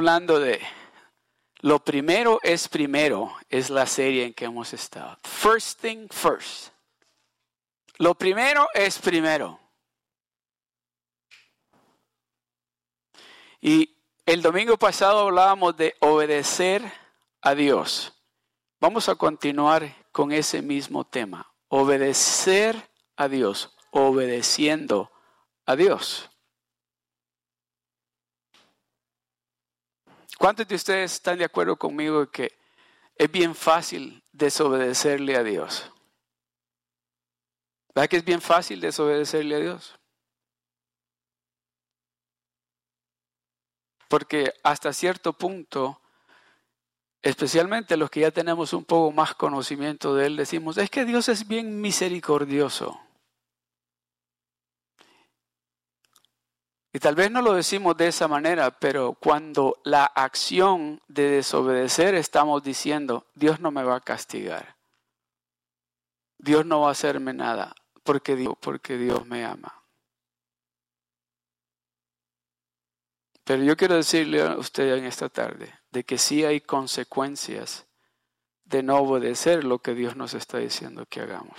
Hablando de lo primero es primero, es la serie en que hemos estado. First thing first. Lo primero es primero. Y el domingo pasado hablábamos de obedecer a Dios. Vamos a continuar con ese mismo tema. Obedecer a Dios, obedeciendo a Dios. ¿Cuántos de ustedes están de acuerdo conmigo que es bien fácil desobedecerle a Dios? ¿Verdad que es bien fácil desobedecerle a Dios? Porque hasta cierto punto, especialmente los que ya tenemos un poco más conocimiento de Él, decimos, es que Dios es bien misericordioso. Y tal vez no lo decimos de esa manera, pero cuando la acción de desobedecer estamos diciendo, Dios no me va a castigar. Dios no va a hacerme nada porque Dios, porque Dios me ama. Pero yo quiero decirle a usted en esta tarde de que sí hay consecuencias de no obedecer lo que Dios nos está diciendo que hagamos.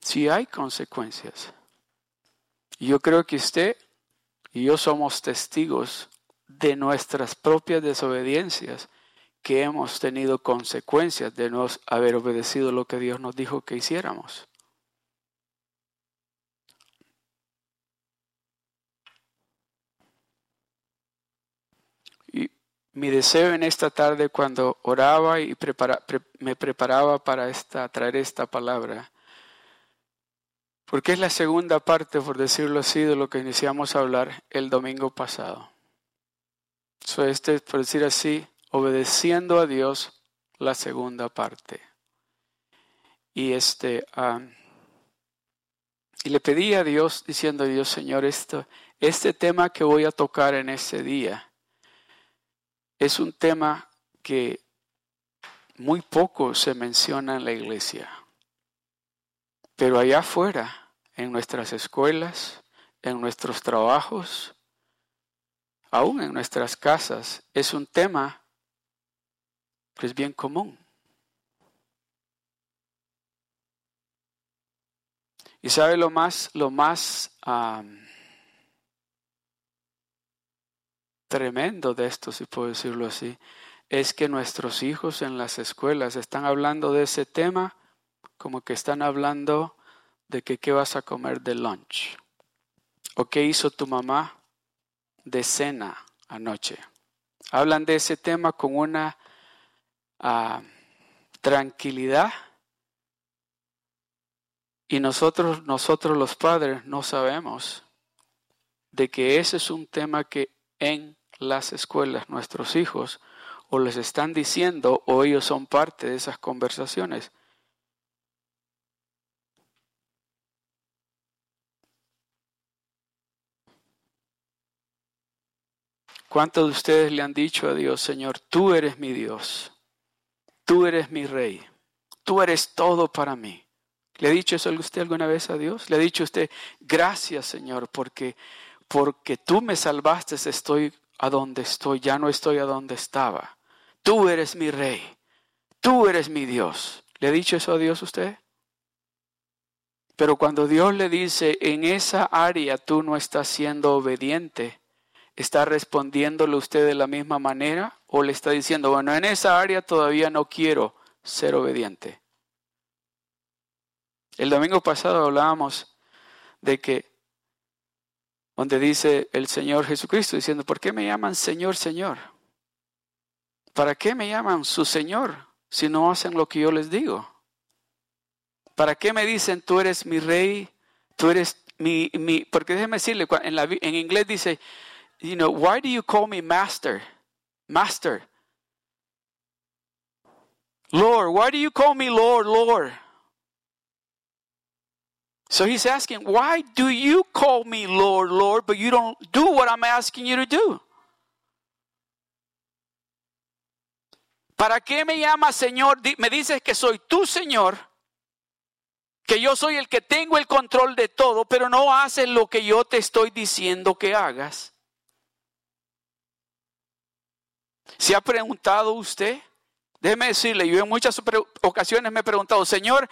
Sí hay consecuencias. Yo creo que usted y yo somos testigos de nuestras propias desobediencias que hemos tenido consecuencias de no haber obedecido lo que Dios nos dijo que hiciéramos. Y mi deseo en esta tarde cuando oraba y me preparaba para esta, traer esta palabra porque es la segunda parte, por decirlo así, de lo que iniciamos a hablar el domingo pasado. So, este, por decir así, obedeciendo a Dios, la segunda parte. Y este, y le pedí a Dios, diciendo Dios, Señor, esto, este tema que voy a tocar en ese día es un tema que muy poco se menciona en la iglesia. Pero allá afuera, en nuestras escuelas, en nuestros trabajos, aún en nuestras casas, es un tema que es bien común. Y sabe lo más, lo más tremendo de esto, si puedo decirlo así, es que nuestros hijos en las escuelas están hablando de ese tema como que están hablando de que qué vas a comer de lunch o qué hizo tu mamá de cena anoche. Hablan de ese tema con una ah, tranquilidad y nosotros, nosotros los padres no sabemos de que ese es un tema que en las escuelas nuestros hijos o les están diciendo o ellos son parte de esas conversaciones. ¿Cuántos de ustedes le han dicho a Dios, Señor, tú eres mi Dios, tú eres mi Rey, tú eres todo para mí? ¿Le ha dicho eso usted alguna vez a Dios? ¿Le ha dicho usted, gracias Señor, porque, porque tú me salvaste, estoy a donde estoy, ya no estoy a donde estaba. Tú eres mi Rey, tú eres mi Dios. ¿Le ha dicho eso a Dios usted? Pero cuando Dios le dice, en esa área tú no estás siendo obediente, ¿Está respondiéndole usted de la misma manera o le está diciendo, bueno, en esa área todavía no quiero ser obediente? El domingo pasado hablábamos de que, donde dice el Señor Jesucristo diciendo, ¿por qué me llaman Señor, Señor? ¿Para qué me llaman su Señor si no hacen lo que yo les digo? ¿Para qué me dicen, tú eres mi rey, tú eres mi, mi porque déjeme decirle, en, en inglés dice, you know, why do you call me master? Master. Lord, why do you call me Lord, Lord? So he's asking, why do you call me Lord, Lord, but you don't do what I'm asking you to do? ¿Para qué me llamas Señor? Me dices que soy tu Señor, que yo soy el que tengo el control de todo, pero no haces lo que yo te estoy diciendo que hagas. ¿Se ha preguntado usted? Déjeme decirle, yo en muchas ocasiones me he preguntado, Señor,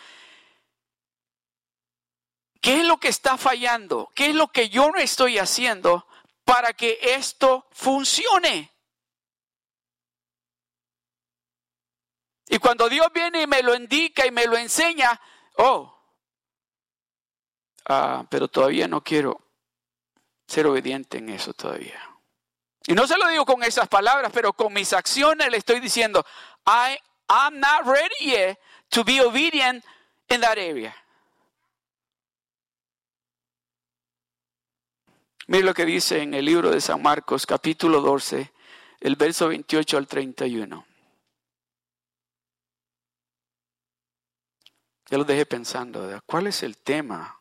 ¿qué es lo que está fallando? ¿Qué es lo que yo no estoy haciendo para que esto funcione? Y cuando Dios viene y me lo indica y me lo enseña, oh, ah, pero todavía no quiero ser obediente en eso todavía. Y no se lo digo con esas palabras, pero con mis acciones le estoy diciendo, I, I'm not ready yet to be obedient in that area. Mire lo que dice en el libro de San Marcos, capítulo 12, el verso 28 al 31. Ya lo dejé pensando, ¿cuál es el tema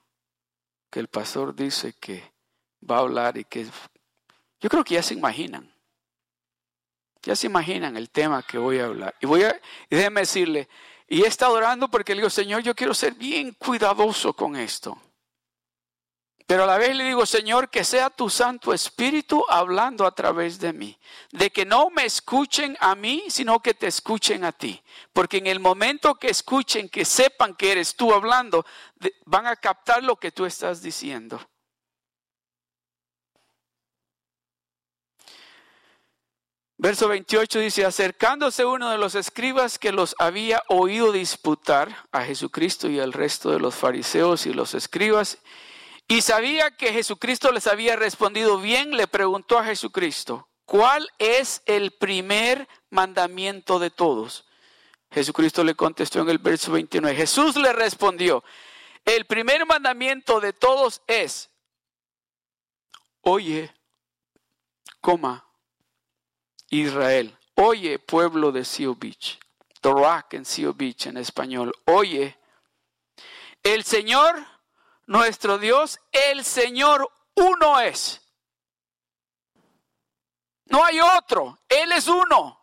que el pastor dice que va a hablar y que yo creo que ya se imaginan. Ya se imaginan el tema que voy a hablar. Y voy a, y decirle, y he estado orando porque le digo, Señor, yo quiero ser bien cuidadoso con esto. Pero a la vez le digo, Señor, que sea tu Santo Espíritu hablando a través de mí. De que no me escuchen a mí, sino que te escuchen a ti. Porque en el momento que escuchen, que sepan que eres tú hablando, van a captar lo que tú estás diciendo. Verso 28 dice, acercándose uno de los escribas que los había oído disputar a Jesucristo y al resto de los fariseos y los escribas, y sabía que Jesucristo les había respondido bien, le preguntó a Jesucristo, ¿cuál es el primer mandamiento de todos? Jesucristo le contestó en el verso 29. Jesús le respondió, el primer mandamiento de todos es, oye, coma, Israel. Oye, pueblo de Seal Beach. The Rock en Seal Beach en español. Oye, el Señor, nuestro Dios, el Señor uno es. No hay otro. Él es uno.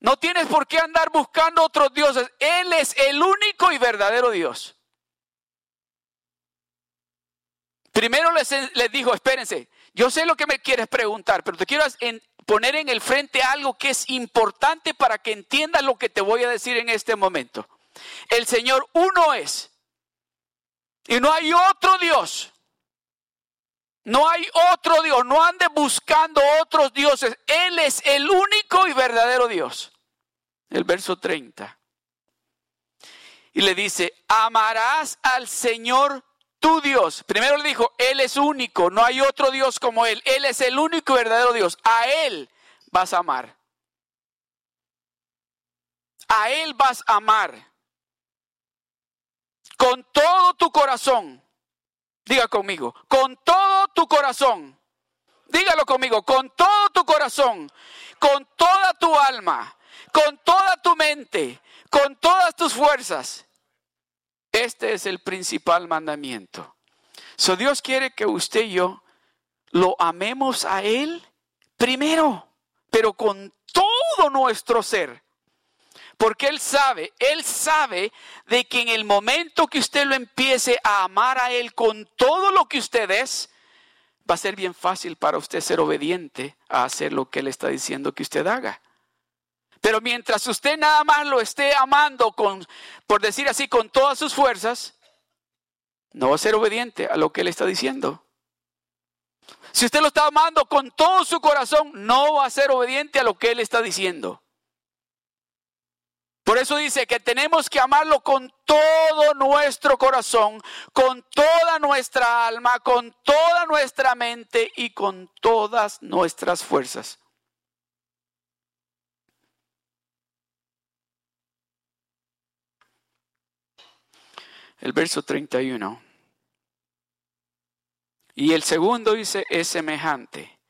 No tienes por qué andar buscando otros dioses. Él es el único y verdadero Dios. Primero les, les dijo, espérense, yo sé lo que me quieres preguntar, pero te quiero poner en el frente algo que es importante para que entiendas lo que te voy a decir en este momento. El Señor uno es. Y no hay otro Dios. No hay otro Dios. No ande buscando otros dioses. Él es el único y verdadero Dios. El verso 30. Y le dice, amarás al Señor tu Dios. Primero le dijo, Él es único, no hay otro Dios como Él. Él es el único y verdadero Dios. A Él vas a amar. A Él vas a amar. Con todo tu corazón. Diga conmigo, con todo tu corazón. Dígalo conmigo, con todo tu corazón, con toda tu alma, con toda tu mente, con todas tus fuerzas este es el principal mandamiento. So Dios quiere que usted y yo lo amemos a Él primero, pero con todo nuestro ser. Porque Él sabe, Él sabe de que en el momento que usted lo empiece a amar a Él con todo lo que usted es, va a ser bien fácil para usted ser obediente a hacer lo que Él está diciendo que usted haga. Pero mientras usted nada más lo esté amando con, por decir así, con todas sus fuerzas, no va a ser obediente a lo que él está diciendo. Si usted lo está amando con todo su corazón, no va a ser obediente a lo que él está diciendo. Por eso dice que tenemos que amarlo con todo nuestro corazón, con toda nuestra alma, con toda nuestra mente y con todas nuestras fuerzas. El verso 31. Y el segundo dice, es semejante.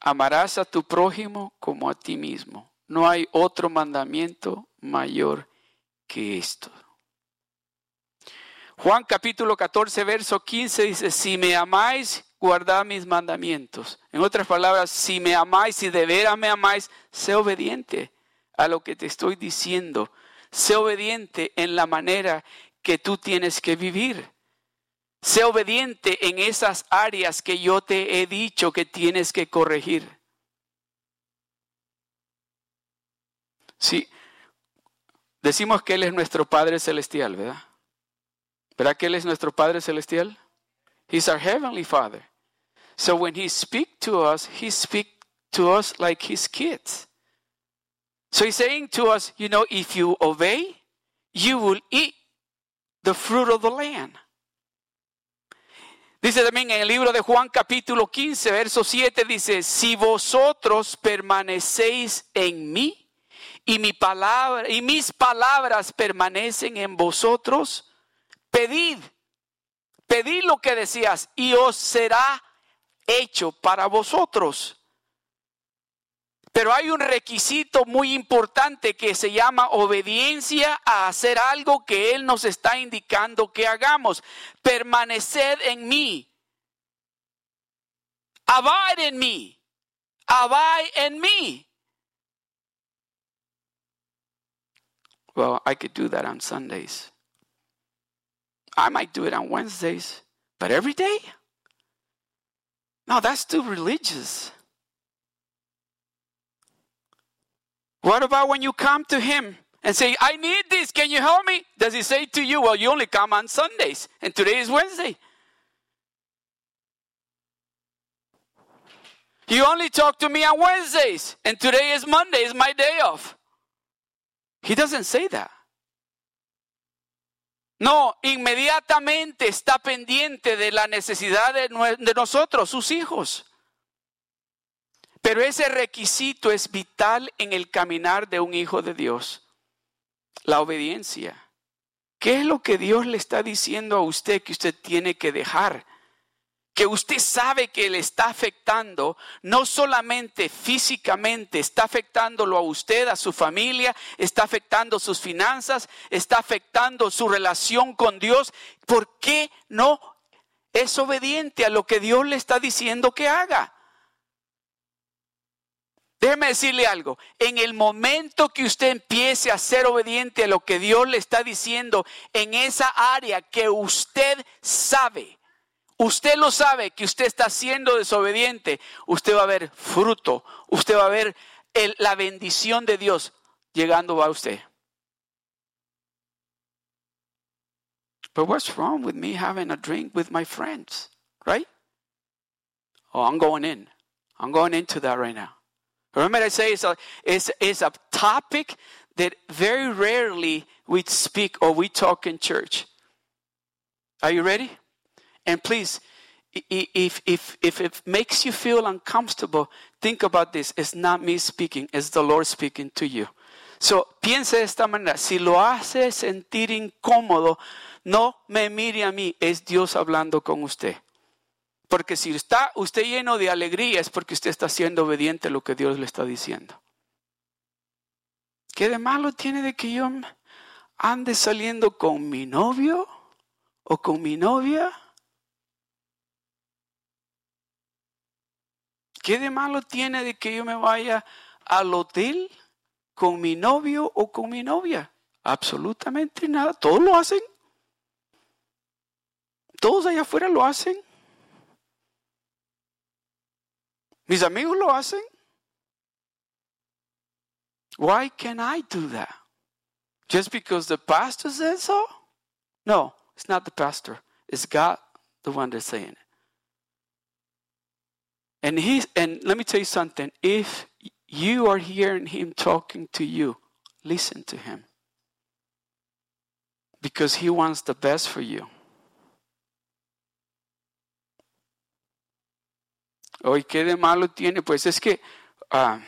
Amarás a tu prójimo como a ti mismo. No hay otro mandamiento mayor que esto. Juan capítulo 14, verso 15 dice, si me amáis, guardad mis mandamientos. En otras palabras, si me amáis, si de veras me amáis, sé obediente a lo que te estoy diciendo. Sé obediente en la manera que tú tienes que vivir. Sé obediente en esas áreas que yo te he dicho que tienes que corregir. Sí, decimos que Él es nuestro Padre Celestial, ¿verdad? ¿Verdad que Él es nuestro Padre Celestial? He's our Heavenly Father. So when He speaks to us, He speaks to us like His kids. So He's saying to us, you know, if you obey, you will eat the fruit of the land. Dice también en el libro de Juan capítulo 15, verso 7, dice, si vosotros permanecéis en mí y mi palabra y mis palabras permanecen en vosotros, pedid, pedid lo que decías y os será hecho para vosotros. Pero hay un requisito muy importante que se llama obediencia a hacer algo que Él nos está indicando que hagamos. Permaneced en mí. Abide en mí. Abide en mí. Well, I could do that on Sundays. I might do it on Wednesdays. But every day? No, that's too religious. What about when you come to Him and say, I need this, can you help me? Does He say to you, Well, you only come on Sundays, and today is Wednesday? You only talk to me on Wednesdays, and today is Monday, is my day off. He doesn't say that. No, inmediatamente está pendiente de la necesidad de, de nosotros, sus hijos. Pero ese requisito es vital en el caminar de un hijo de Dios. La obediencia. ¿Qué es lo que Dios le está diciendo a usted que usted tiene que dejar? Que usted sabe que le está afectando, no solamente físicamente, está afectándolo a usted, a su familia, está afectando sus finanzas, está afectando su relación con Dios. ¿Por qué no es obediente a lo que Dios le está diciendo que haga? Déjeme decirle algo, en el momento que usted empiece a ser obediente a lo que Dios le está diciendo en esa área que usted sabe, usted lo sabe que usted está siendo desobediente, usted va a ver fruto, usted va a ver la bendición de Dios llegando a usted. But what's wrong with me having a drink with my friends, right? Oh, I'm going in. I'm going into that right now. Remember, I say it's a, it's, it's a topic that very rarely we speak or we talk in church. Are you ready? And please, if, if, if it makes you feel uncomfortable, think about this. It's not me speaking, it's the Lord speaking to you. So, piense de esta manera. Si lo hace sentir incómodo, no me mire a mí, es Dios hablando con usted. Porque si está usted lleno de alegría es porque usted está siendo obediente a lo que Dios le está diciendo. ¿Qué de malo tiene de que yo ande saliendo con mi novio o con mi novia? ¿Qué de malo tiene de que yo me vaya al hotel con mi novio o con mi novia? Absolutamente nada. Todos lo hacen. Todos allá afuera lo hacen. Mis amigos lo hacen. Why can I do that? Just because the pastor says so? No, it's not the pastor. It's God, the one that's saying it. And he and let me tell you something. If you are hearing him talking to you, listen to him. Because he wants the best for you. Hoy, ¿qué de malo tiene? Pues es que, uh,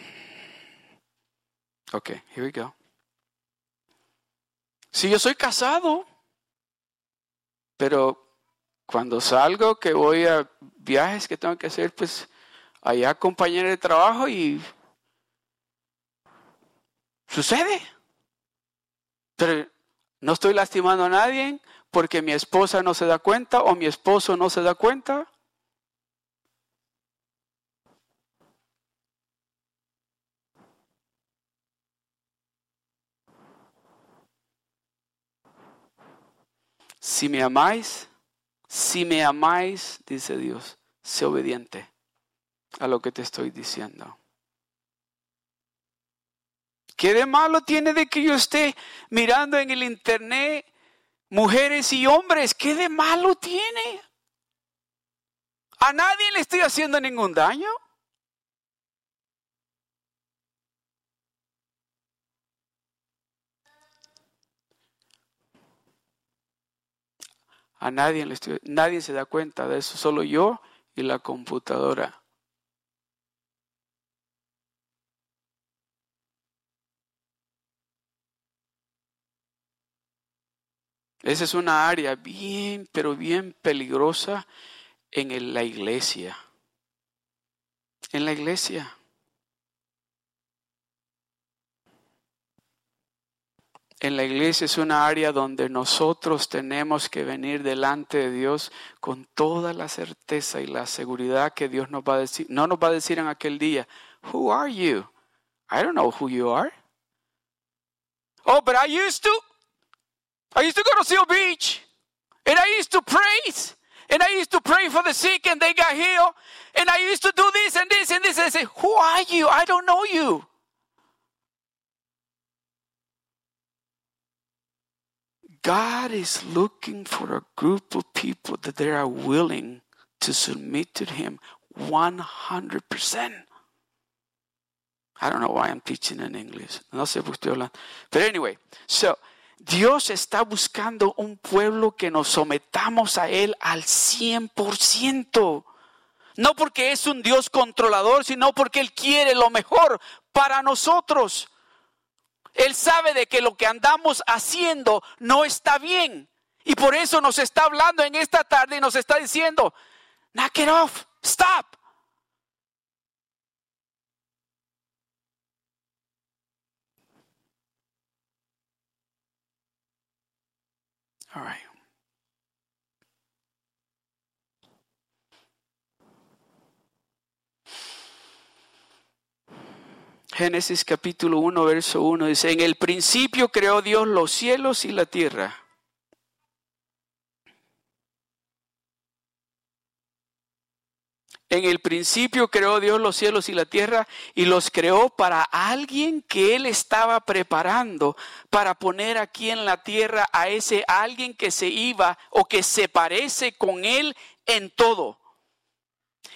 ok, here we go. Si yo soy casado, pero cuando salgo, que voy a viajes que tengo que hacer, pues allá compañero de trabajo y sucede. Pero no estoy lastimando a nadie porque mi esposa no se da cuenta o mi esposo no se da cuenta. Si me amáis, si me amáis, dice Dios, sé obediente a lo que te estoy diciendo. ¿Qué de malo tiene de que yo esté mirando en el internet mujeres y hombres? ¿Qué de malo tiene? A nadie le estoy haciendo ningún daño. A nadie estoy, nadie se da cuenta de eso, solo yo y la computadora. Esa es una área bien, pero bien peligrosa en la iglesia. En la iglesia. En la iglesia es una área donde nosotros tenemos que venir delante de Dios con toda la certeza y la seguridad que Dios nos va a decir. No nos va a decir en aquel día, Who are you? I don't know who you are. Oh, but I used to. I used to go to Seal Beach. And I used to praise. And I used to pray for the sick and they got healed. And I used to do this and this and this. And I say, Who are you? I don't know you. God is looking for a group of people that they are willing to submit to Him 100%. I don't know why I'm teaching in English. No sé por qué estoy hablando. But anyway, so Dios está buscando un pueblo que nos sometamos a Él al 100%. No porque es un Dios controlador, sino porque Él quiere lo mejor para nosotros. Él sabe de que lo que andamos haciendo no está bien. Y por eso nos está hablando en esta tarde y nos está diciendo, knock it off, stop. Génesis capítulo 1, verso 1 dice, en el principio creó Dios los cielos y la tierra. En el principio creó Dios los cielos y la tierra y los creó para alguien que Él estaba preparando para poner aquí en la tierra a ese alguien que se iba o que se parece con Él en todo.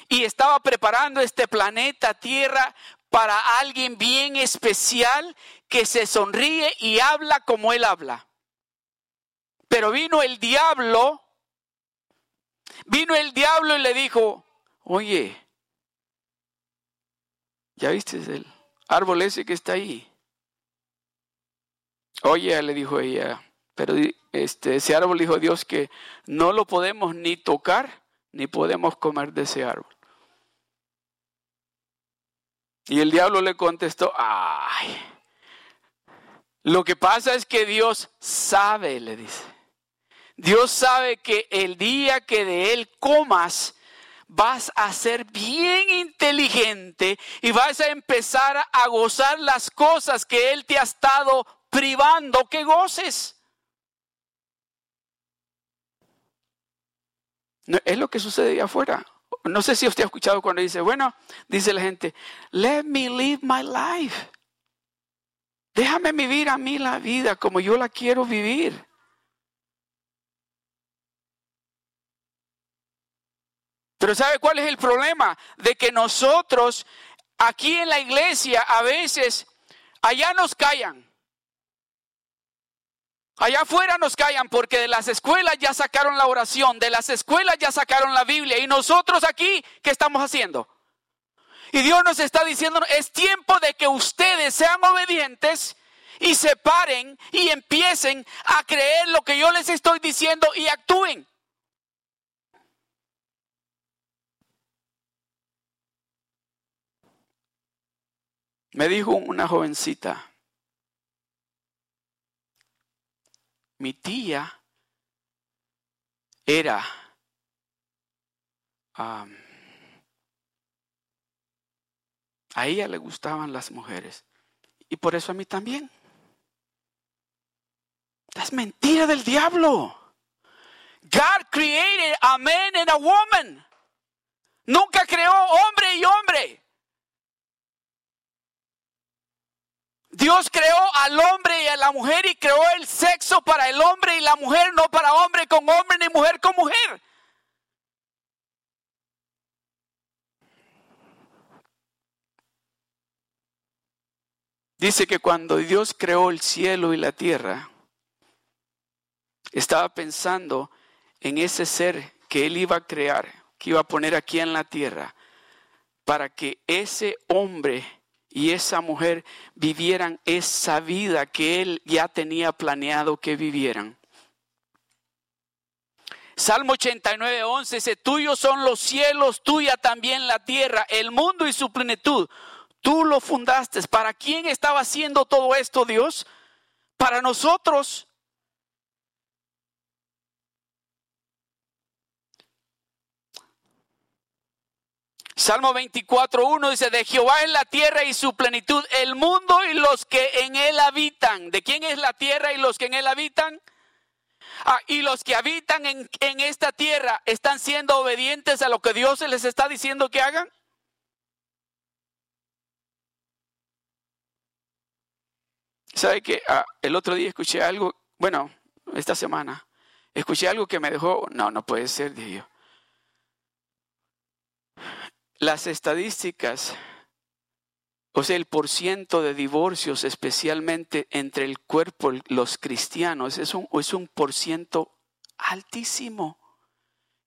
Y estaba preparando este planeta Tierra para alguien bien especial que se sonríe y habla como Él habla. Pero vino el diablo, vino el diablo y le dijo, oye, ¿ya viste el árbol ese que está ahí? Oye, le dijo ella, pero este, ese árbol dijo Dios que no lo podemos ni tocar ni podemos comer de ese árbol. Y el diablo le contestó, ay, lo que pasa es que Dios sabe, le dice. Dios sabe que el día que de él comas, vas a ser bien inteligente y vas a empezar a gozar las cosas que Él te ha estado privando que goces. es lo que sucede ahí afuera. No sé si usted ha escuchado cuando dice, bueno, dice la gente, let me live my life. Déjame vivir a mí la vida como yo la quiero vivir. Pero ¿sabe cuál es el problema? De que nosotros aquí en la iglesia a veces allá nos callan. Allá afuera nos callan porque de las escuelas ya sacaron la oración, de las escuelas ya sacaron la Biblia y nosotros aquí, ¿qué estamos haciendo? Y Dios nos está diciendo, es tiempo de que ustedes sean obedientes y se paren y empiecen a creer lo que yo les estoy diciendo y actúen. Me dijo una jovencita, mi tía era a ella le gustaban las mujeres y por eso a mí también. Es mentira del diablo. God created a man and a woman. Nunca creó hombre y hombre. Dios creó al hombre y a la mujer y creó el sexo para el hombre y la mujer, no para hombre con hombre ni mujer con mujer. Dice que cuando Dios creó el cielo y la tierra, estaba pensando en ese ser que Él iba a crear, que iba a poner aquí en la tierra, para que ese hombre y esa mujer vivieran esa vida que Él ya tenía planeado que vivieran. Salmo 89, 11 dice, tuyos son los cielos, tuya también la tierra, el mundo y su plenitud. Tú lo fundaste. ¿Para quién estaba haciendo todo esto Dios? Para nosotros. Salmo 24.1 dice, de Jehová es la tierra y su plenitud, el mundo y los que en él habitan. ¿De quién es la tierra y los que en él habitan? Ah, y los que habitan en, en esta tierra están siendo obedientes a lo que Dios les está diciendo que hagan. ¿Sabe que ah, el otro día escuché algo? Bueno, esta semana, escuché algo que me dejó, no, no puede ser, dije yo. Las estadísticas, o sea, el porciento de divorcios, especialmente entre el cuerpo, los cristianos, es un, es un porciento altísimo.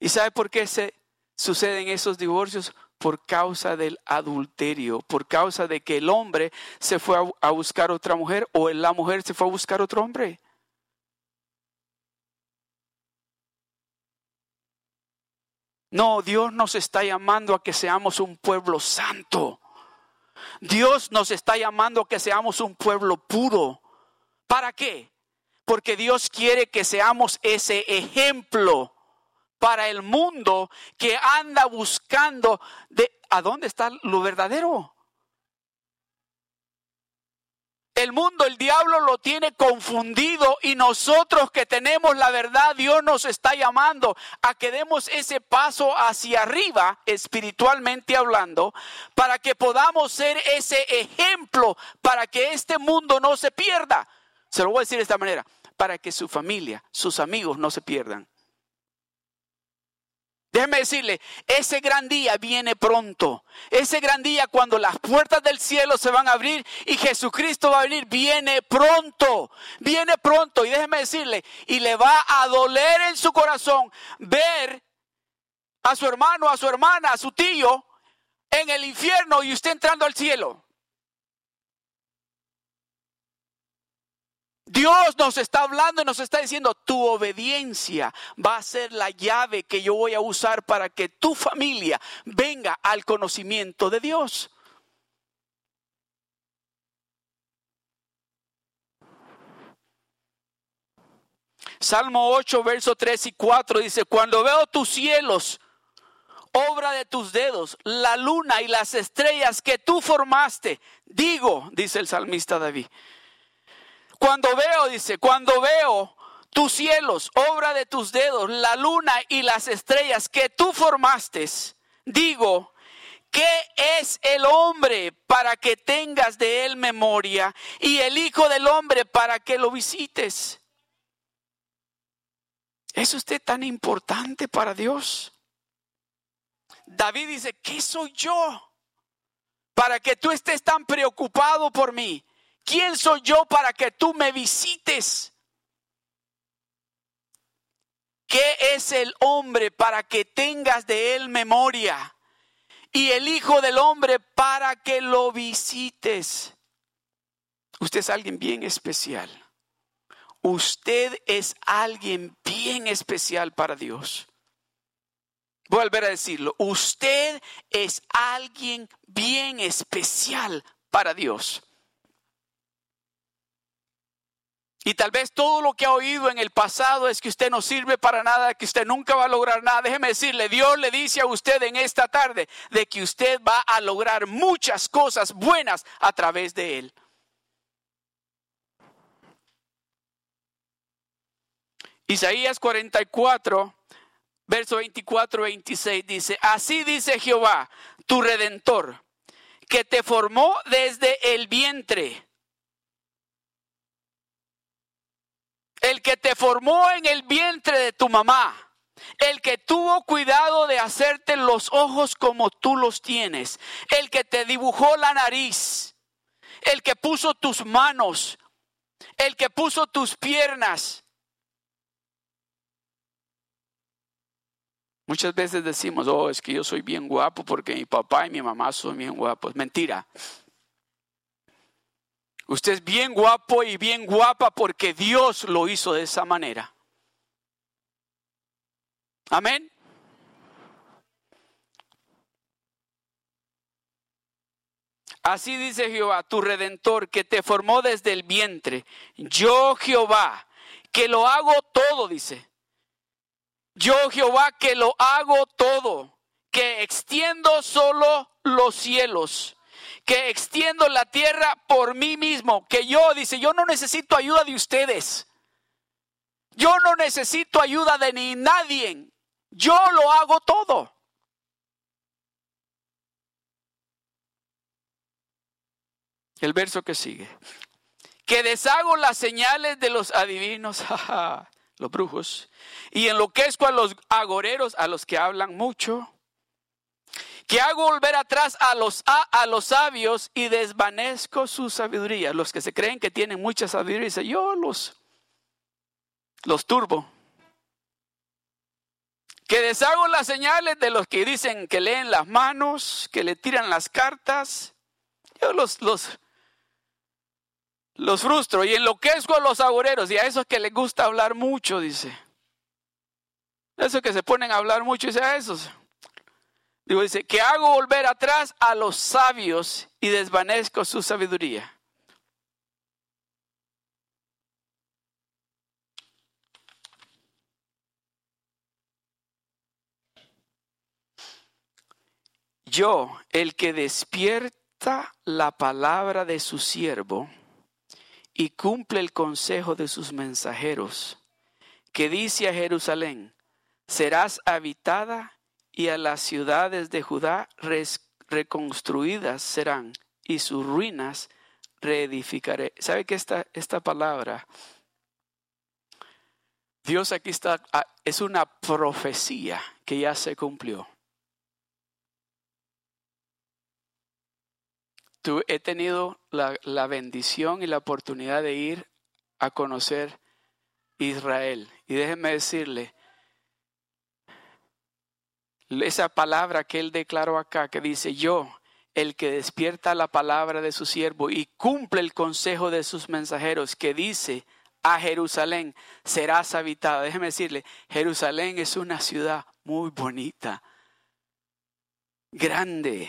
¿Y sabe por qué se suceden esos divorcios? por causa del adulterio, por causa de que el hombre se fue a, buscar otra mujer o la mujer se fue a buscar otro hombre. No, Dios nos está llamando a que seamos un pueblo santo. Dios nos está llamando a que seamos un pueblo puro. ¿Para qué? Porque Dios quiere que seamos ese ejemplo para el mundo que anda buscando de a dónde está lo verdadero. El mundo, el diablo lo tiene confundido y nosotros que tenemos la verdad, Dios nos está llamando a que demos ese paso hacia arriba, espiritualmente hablando, para que podamos ser ese ejemplo, para que este mundo no se pierda. Se lo voy a decir de esta manera, para que su familia, sus amigos no se pierdan. Déjeme decirle, ese gran día viene pronto. Ese gran día cuando las puertas del cielo se van a abrir y Jesucristo va a venir, viene pronto. Viene pronto. Y déjeme decirle, y le va a doler en su corazón ver a su hermano, a su hermana, a su tío en el infierno y usted entrando al cielo. Dios nos está hablando y nos está diciendo, tu obediencia va a ser la llave que yo voy a usar para que tu familia venga al conocimiento de Dios. Salmo 8, verso 3 y 4 dice, cuando veo tus cielos, obra de tus dedos, la luna y las estrellas que tú formaste, digo, dice el salmista David, cuando veo, dice, cuando veo tus cielos, obra de tus dedos, la luna y las estrellas que tú formaste, digo, ¿qué es el hombre para que tengas de él memoria y el Hijo del hombre para que lo visites? ¿Es usted tan importante para Dios? David dice, ¿qué soy yo? Para que tú estés tan preocupado por mí. ¿Quién soy yo para que tú me visites? ¿Qué es el hombre para que tengas de él memoria? Y el Hijo del Hombre para que lo visites. Usted es alguien bien especial. Usted es alguien bien especial para Dios. Voy a volver a decirlo. Usted es alguien bien especial para Dios. Y tal vez todo lo que ha oído en el pasado es que usted no sirve para nada, que usted nunca va a lograr nada. Déjeme decirle, Dios le dice a usted en esta tarde de que usted va a lograr muchas cosas buenas a través de Él. Isaías 44, verso 24, 26 dice, así dice Jehová, tu redentor, que te formó desde el vientre. El que te formó en el vientre de tu mamá el que tuvo cuidado de hacerte los ojos como tú los tienes, el que te dibujó la nariz, el que puso tus manos, el que puso tus piernas. Muchas veces decimos, oh, es que yo soy bien guapo porque mi papá y mi mamá son bien guapos. Mentira. Usted es bien guapo y bien guapa porque Dios lo hizo de esa manera. Amén. Así dice Jehová, tu redentor, que te formó desde el vientre. Yo Jehová, que lo hago todo, dice. Yo Jehová, que lo hago todo, que extiendo solo los cielos, que extiendo la tierra por mí mismo, que yo, dice, yo no necesito ayuda de ustedes. Yo no necesito ayuda de ni nadie. Yo lo hago todo. El verso que sigue. Que deshago las señales de los adivinos, los brujos, y enloquezco a los agoreros, a los que hablan mucho. Que hago volver atrás a los, a, los sabios y desvanezco su sabiduría. Los que se creen que tienen mucha sabiduría, yo los, los turbo que deshago las señales de los que dicen que leen las manos, que le tiran las cartas. Yo los, los, los frustro y enloquezco a los agoreros y a esos que les gusta hablar mucho, dice. Esos que se ponen a hablar mucho, dice a esos. Digo, dice, que hago volver atrás a los sabios y desvanezco su sabiduría. Yo, el que despierta la palabra de su siervo y cumple el consejo de sus mensajeros, que dice a Jerusalén, serás habitada y a las ciudades de Judá reconstruidas serán y sus ruinas reedificaré. ¿Sabe que esta, esta palabra, Dios aquí está, ah, es una profecía que ya se cumplió. he tenido la, bendición y la oportunidad de ir a conocer Israel. Y déjenme decirle, esa palabra que él declaró acá, que dice, yo, el que despierta la palabra de su siervo y cumple el consejo de sus mensajeros, que dice a Jerusalén, serás habitada. Déjeme decirle, Jerusalén es una ciudad muy bonita, grande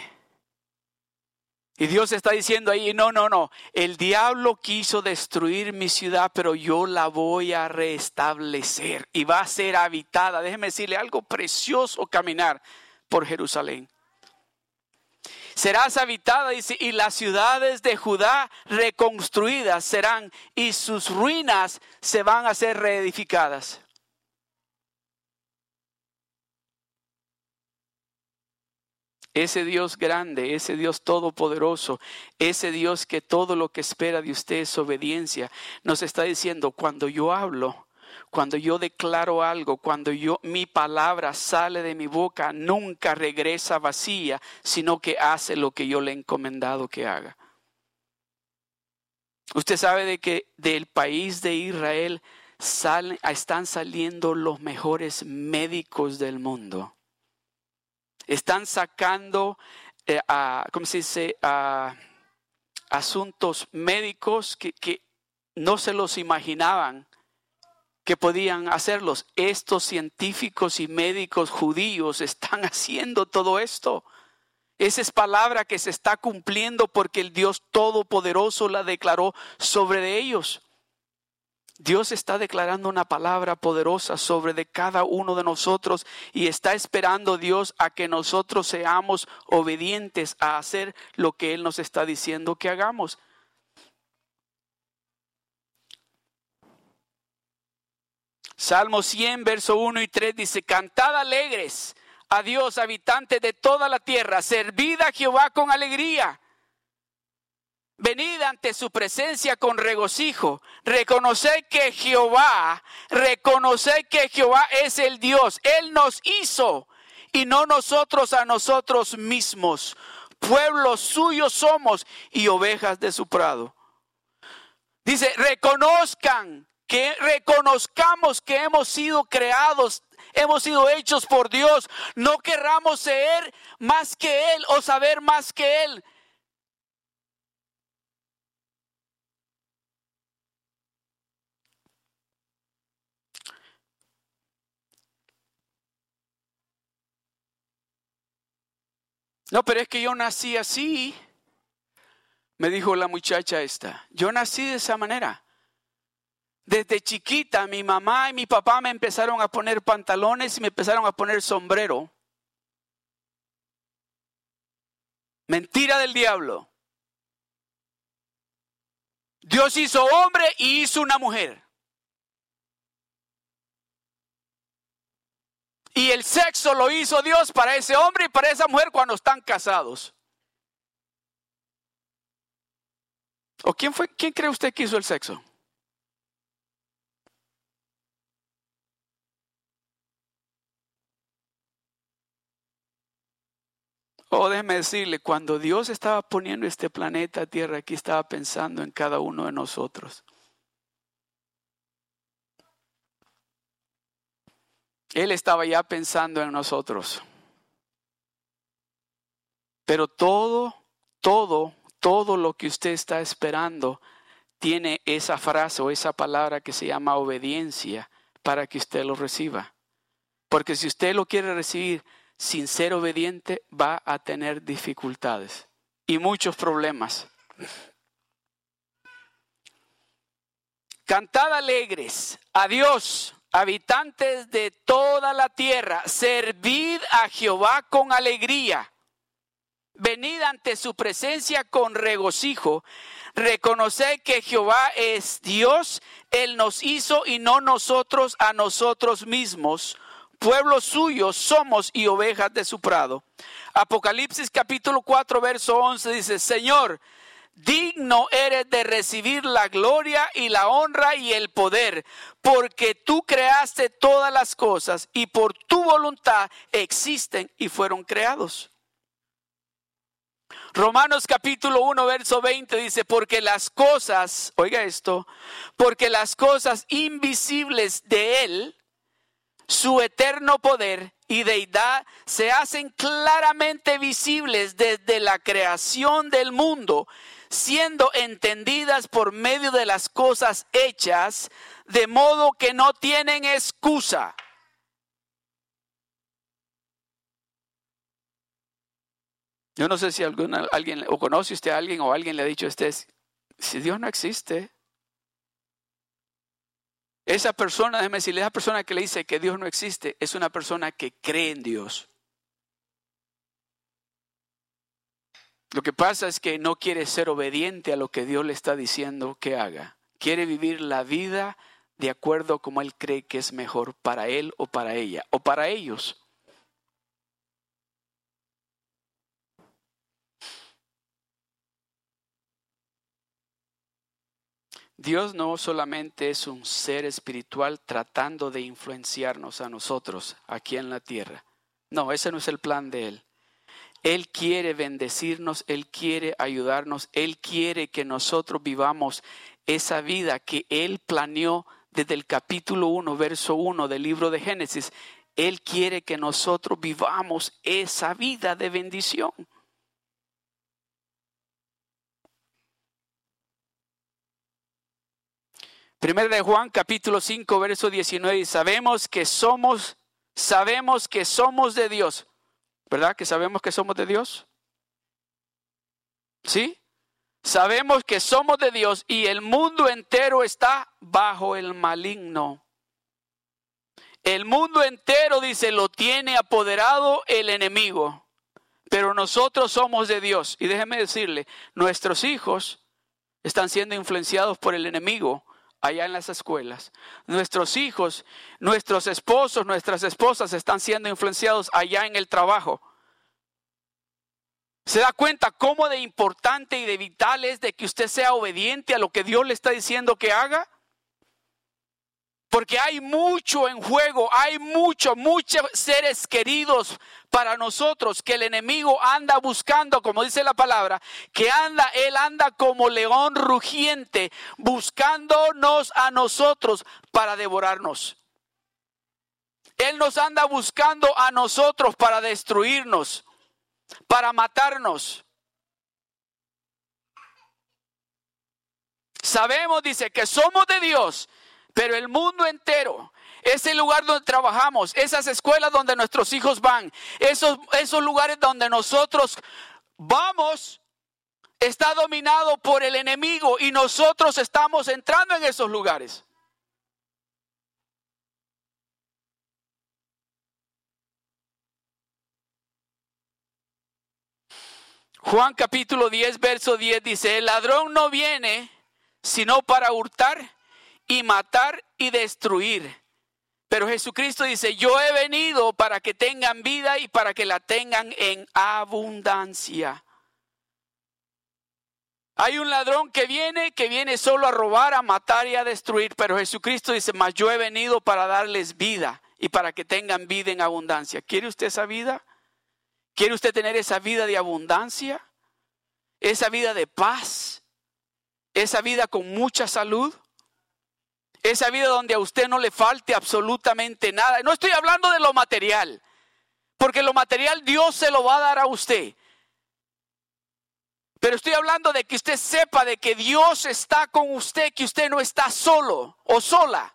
y Dios está diciendo ahí, no, no, no, el diablo quiso destruir mi ciudad, pero yo la voy a restablecer y va a ser habitada. Déjeme decirle algo precioso caminar por Jerusalén. Serás habitada, dice, y las ciudades de Judá reconstruidas serán, y sus ruinas se van a ser reedificadas. Ese Dios grande, ese Dios todopoderoso, ese Dios que todo lo que espera de usted es obediencia, nos está diciendo, cuando yo hablo, cuando yo declaro algo, cuando yo mi palabra sale de mi boca, nunca regresa vacía, sino que hace lo que yo le he encomendado que haga. Usted sabe de que del país de Israel están saliendo los mejores médicos del mundo están sacando, eh, ¿cómo se dice?, asuntos médicos que, que no se los imaginaban que podían hacerlos. Estos científicos y médicos judíos están haciendo todo esto. Esa es palabra que se está cumpliendo porque el Dios Todopoderoso la declaró sobre ellos. Dios está declarando una palabra poderosa sobre de cada uno de nosotros y está esperando Dios a que nosotros seamos obedientes a hacer lo que Él nos está diciendo que hagamos. Salmo 100, verso 1 y 3 dice, cantad alegres a Dios, habitantes de toda la tierra, servid a Jehová con alegría. Venid ante su presencia con regocijo. Reconoced que Jehová, reconoced que Jehová es el Dios. Él nos hizo y no nosotros a nosotros mismos. Pueblos suyos somos y ovejas de su prado. Dice, reconozcan, que reconozcamos que hemos sido creados, hemos sido hechos por Dios. No querramos ser más que Él o saber más que Él. No, pero es que yo nací así. Me dijo la muchacha esta. Yo nací de esa manera. Desde chiquita mi mamá y mi papá me empezaron a poner pantalones y me empezaron a poner sombrero. Mentira del diablo. Dios hizo hombre y hizo una mujer. Y el sexo lo hizo Dios para ese hombre y para esa mujer cuando están casados. ¿O quién fue? ¿Quién cree usted que hizo el sexo? Oh, déjeme decirle, cuando Dios estaba poniendo este planeta Tierra aquí, estaba pensando en cada uno de nosotros. Él estaba ya pensando en nosotros. Pero todo, todo, todo lo que usted está esperando tiene esa frase o esa palabra que se llama obediencia para que usted lo reciba. Porque si usted lo quiere recibir sin ser obediente, va a tener dificultades y muchos problemas. Cantad alegres a Dios habitantes de toda la tierra, servid a Jehová con alegría. Venid ante su presencia con regocijo. Reconoced que Jehová es Dios, Él nos hizo y no nosotros a nosotros mismos. Pueblo suyo somos y ovejas de su prado. Apocalipsis capítulo 4, verso 11 dice, Señor, digno eres de recibir la gloria y la honra y el poder, porque tú creaste todas las cosas y por tu voluntad existen y fueron creados. Romanos capítulo 1, verso 20 dice, porque las cosas, oiga esto, porque las cosas invisibles de Él, su eterno poder y deidad se hacen claramente visibles desde la creación del mundo siendo entendidas por medio de las cosas hechas, de modo que no tienen excusa. Yo no sé si alguien o conoce usted a alguien o alguien le ha dicho a usted, si Dios no existe, esa persona, déjeme decirle, esa persona que le dice que Dios no existe es una persona que cree en Dios. Lo que pasa es que no quiere ser obediente a lo que Dios le está diciendo que haga. Quiere vivir la vida de acuerdo como él cree que es mejor para él o para ella o para ellos. Dios no solamente es un ser espiritual tratando de influenciarnos a nosotros aquí en la tierra. No, ese no es el plan de Él. Él quiere bendecirnos, Él quiere ayudarnos, Él quiere que nosotros vivamos esa vida que Él planeó desde el capítulo 1, verso 1 del libro de Génesis. Él quiere que nosotros vivamos esa vida de bendición. Primero de Juan capítulo 5 verso 19 sabemos que somos sabemos que somos de Dios ¿Verdad que sabemos que somos de Dios? ¿Sí? Sabemos que somos de Dios y el mundo entero está bajo el maligno. El mundo entero, dice, lo tiene apoderado el enemigo. Pero nosotros somos de Dios. Y déjeme decirle, nuestros hijos están siendo influenciados por el enemigo allá en las escuelas. Nuestros hijos, nuestros esposos, nuestras esposas están siendo influenciados allá en el trabajo. ¿Se da cuenta cómo de importante y de vital es de que usted sea obediente a lo que Dios le está diciendo que haga? Porque hay mucho en juego, hay mucho, muchos seres queridos para nosotros que el enemigo anda buscando, como dice la palabra, que anda, él anda como león rugiente, buscándonos a nosotros para devorarnos. Él nos anda buscando a nosotros para destruirnos, para matarnos. Sabemos, dice, que somos de Dios pero el mundo entero, ese lugar donde trabajamos, esas escuelas donde nuestros hijos van, esos, esos lugares donde nosotros vamos, está dominado por el enemigo y nosotros estamos entrando en esos lugares. Juan capítulo 10, verso 10 dice, el ladrón no viene sino para hurtar y matar y destruir. Pero Jesucristo dice, yo he venido para que tengan vida y para que la tengan en abundancia. Hay un ladrón que viene, que viene solo a robar, a matar y a destruir, pero Jesucristo dice, mas yo he venido para darles vida y para que tengan vida en abundancia. ¿Quiere usted esa vida? ¿Quiere usted tener esa vida de abundancia? ¿Esa vida de paz? ¿Esa vida con mucha salud? Esa vida donde a usted no le falte absolutamente nada. No estoy hablando de lo material, porque lo material Dios se lo va a dar a usted. Pero estoy hablando de que usted sepa de que Dios está con usted, que usted no está solo o sola.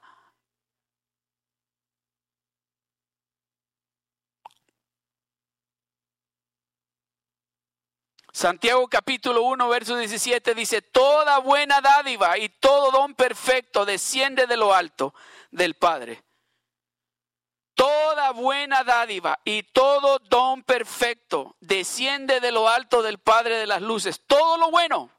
Santiago capítulo 1, verso 17 dice, toda buena dádiva y todo don perfecto desciende de lo alto del Padre. Toda buena dádiva y todo don perfecto desciende de lo alto del Padre de las luces. Todo lo bueno,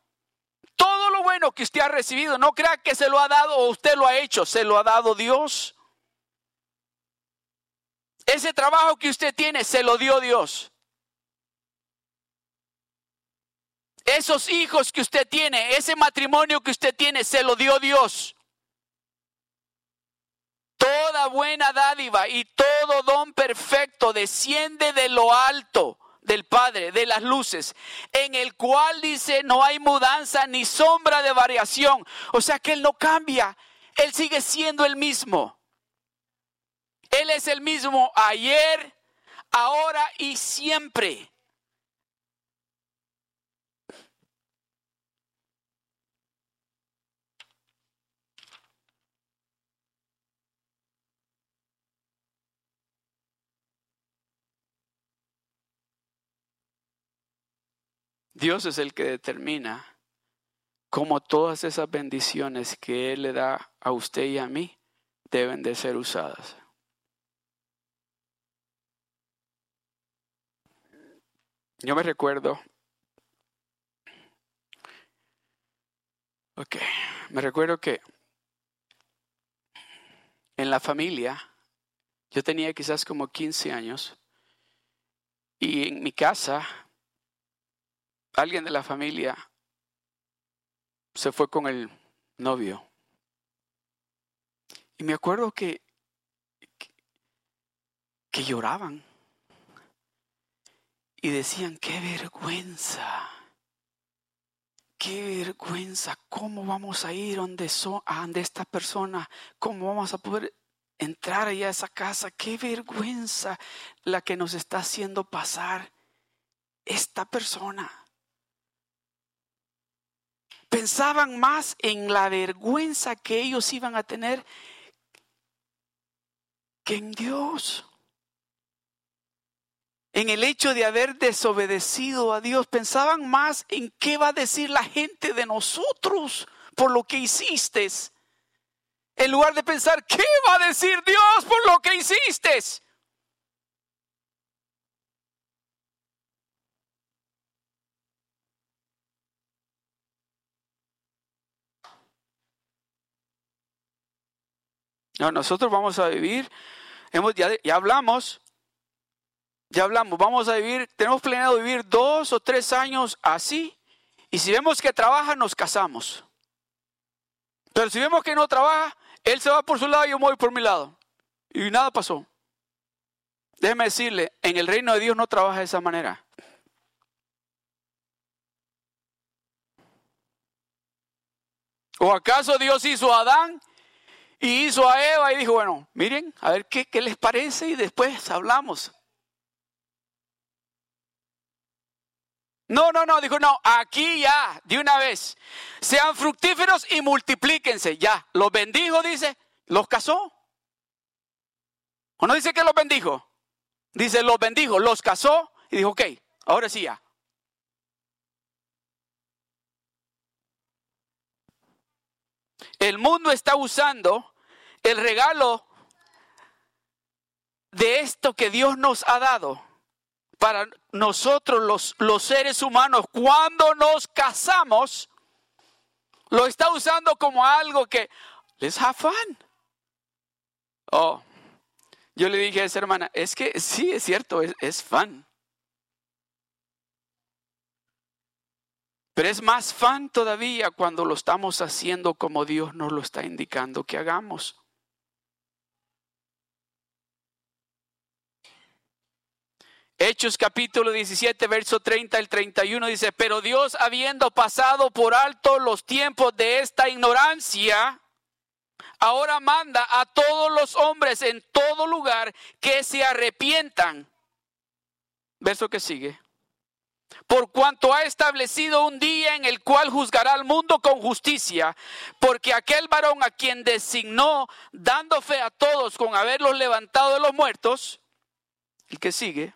todo lo bueno que usted ha recibido, no crea que se lo ha dado o usted lo ha hecho, se lo ha dado Dios. Ese trabajo que usted tiene, se lo dio Dios. Esos hijos que usted tiene, ese matrimonio que usted tiene, se lo dio Dios. Toda buena dádiva y todo don perfecto desciende de lo alto del Padre, de las luces, en el cual dice no hay mudanza ni sombra de variación. O sea que Él no cambia, Él sigue siendo el mismo. Él es el mismo ayer, ahora y siempre. Dios es el que determina cómo todas esas bendiciones que Él le da a usted y a mí deben de ser usadas. Yo me recuerdo, ok, me recuerdo que en la familia, yo tenía quizás como 15 años, y en mi casa alguien de la familia se fue con el novio. Y me acuerdo que, que, lloraban y decían, qué vergüenza, qué vergüenza, ¿cómo vamos a ir donde, so, donde esta persona? ¿Cómo vamos a poder entrar allá a esa casa? Qué vergüenza la que nos está haciendo pasar esta persona pensaban más en la vergüenza que ellos iban a tener que en Dios. En el hecho de haber desobedecido a Dios, pensaban más en qué va a decir la gente de nosotros por lo que hiciste. En lugar de pensar, ¿qué va a decir Dios por lo que hiciste? No, nosotros vamos a vivir, hemos, ya, hablamos, ya hablamos, vamos a vivir, tenemos planeado vivir dos o tres años así, y si vemos que trabaja, nos casamos. Pero si vemos que no trabaja, él se va por su lado y yo voy por mi lado. Y nada pasó. Déjeme decirle, en el reino de Dios no trabaja de esa manera. ¿O acaso Dios hizo a Adán y hizo a Eva y dijo, bueno, miren, a ver qué, qué les parece y después hablamos? No, no, no, dijo, no, aquí ya, de una vez. Sean fructíferos y multiplíquense, ya. Los bendijo, dice, los casó. ¿O no dice que los bendijo? Dice, los bendijo, los casó y dijo, ok, ahora sí ya. El mundo está usando el regalo de esto que Dios nos ha dado para nosotros los, los seres humanos cuando nos casamos, lo está usando como algo que les have fun. Oh, yo le dije a esa hermana, es que sí, es cierto, es, es fun. Pero es más fan todavía cuando lo estamos haciendo como Dios nos lo está indicando que hagamos. Hechos capítulo 17, verso 30 al 31 dice, pero Dios habiendo pasado por alto los tiempos de esta ignorancia, ahora manda a todos los hombres en todo lugar que se arrepientan. Verso que sigue por cuanto ha establecido un día en el cual juzgará al mundo con justicia, porque aquel varón a quien designó, dando fe a todos con haberlos levantado de los muertos, el que sigue,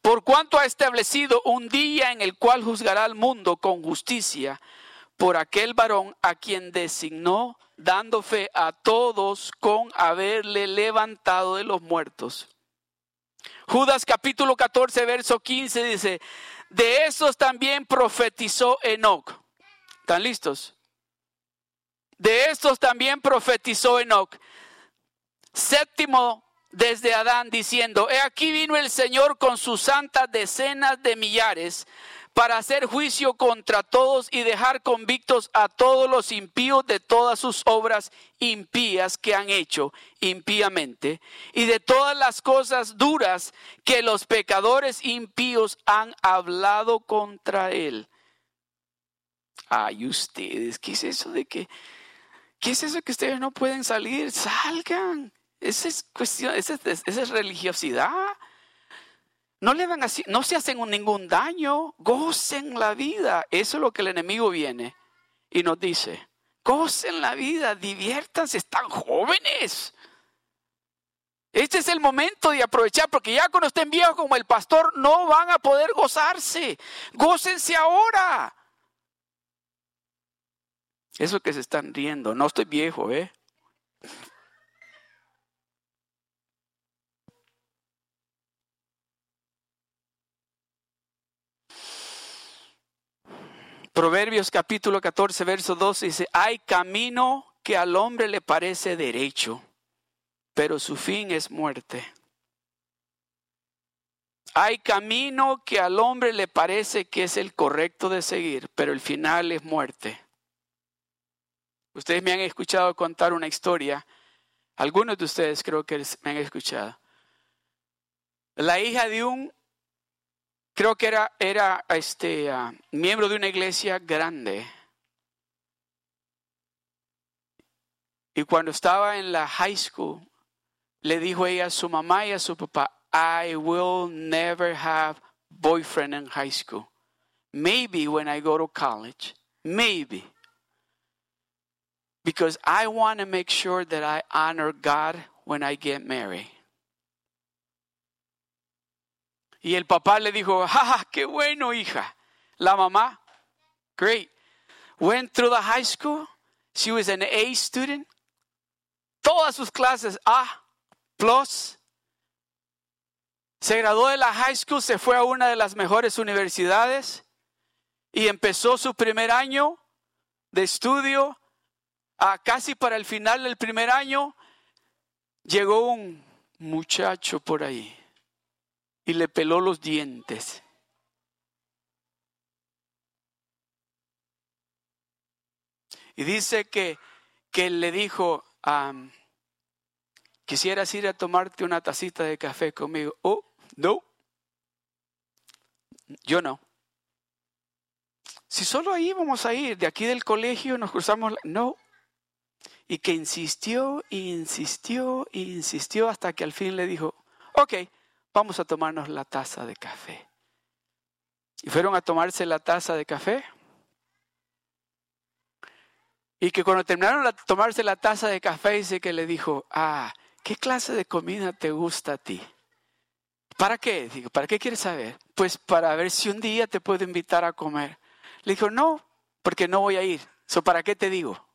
por cuanto ha establecido un día en el cual juzgará al mundo con justicia, por aquel varón a quien designó, dando fe a todos con haberle levantado de los muertos. Judas capítulo 14, verso 15 dice, de esos también profetizó Enoch. ¿Están listos? De estos también profetizó Enoch. Séptimo desde Adán diciendo, he aquí vino el Señor con sus santas decenas de millares para hacer juicio contra todos y dejar convictos a todos los impíos de todas sus obras impías que han hecho impíamente y de todas las cosas duras que los pecadores impíos han hablado contra él. Ay, ustedes, ¿qué es eso de que, qué es eso que ustedes no pueden salir? Salgan. Esa es cuestión, esa es religiosidad. No le van así, no se hacen ningún daño, gocen la vida. Eso es lo que el enemigo viene y nos dice. Gocen la vida, diviértanse, están jóvenes. Este es el momento de aprovechar, porque ya cuando estén viejos como el pastor, no van a poder gozarse. Gócense ahora. Eso que se están riendo, no estoy viejo, ¿eh? Proverbios capítulo 14, verso 12 dice, hay camino que al hombre le parece derecho, pero su fin es muerte. Hay camino que al hombre le parece que es el correcto de seguir, pero el final es muerte. Ustedes me han escuchado contar una historia, algunos de ustedes creo que me han escuchado. La hija de un creo que era, era este, ah, miembro de una iglesia grande. Y cuando estaba en la high school, le dijo ella a su mamá y a su papá, I will never have boyfriend in high school. Maybe when I go to college. Maybe. Because I want to make sure that I honor God when I get married. Y el papá le dijo, ¡ja, qué bueno, hija! La mamá, great. Went through the high school. She was an A student. Todas sus clases A, plus. Se graduó de la high school, se fue a una de las mejores universidades y empezó su primer año de estudio a casi para el final del primer año, llegó un muchacho por ahí y le peló los dientes. Y dice que, que le dijo, quisieras ir a tomarte una tacita de café conmigo. Oh, no. Yo no. Si solo ahí vamos a ir, de aquí del colegio nos cruzamos, no. Y que insistió, insistió, insistió hasta que al fin le dijo, ok, vamos a tomarnos la taza de café. Y fueron a tomarse la taza de café. Y que cuando terminaron de tomarse la taza de café, dice que le dijo, ah, ¿qué clase de comida te gusta a ti? ¿Para qué? Digo, ¿para qué quieres saber? Pues para ver si un día te puedo invitar a comer. Le dijo, no, porque no voy a ir. ¿Para qué te digo?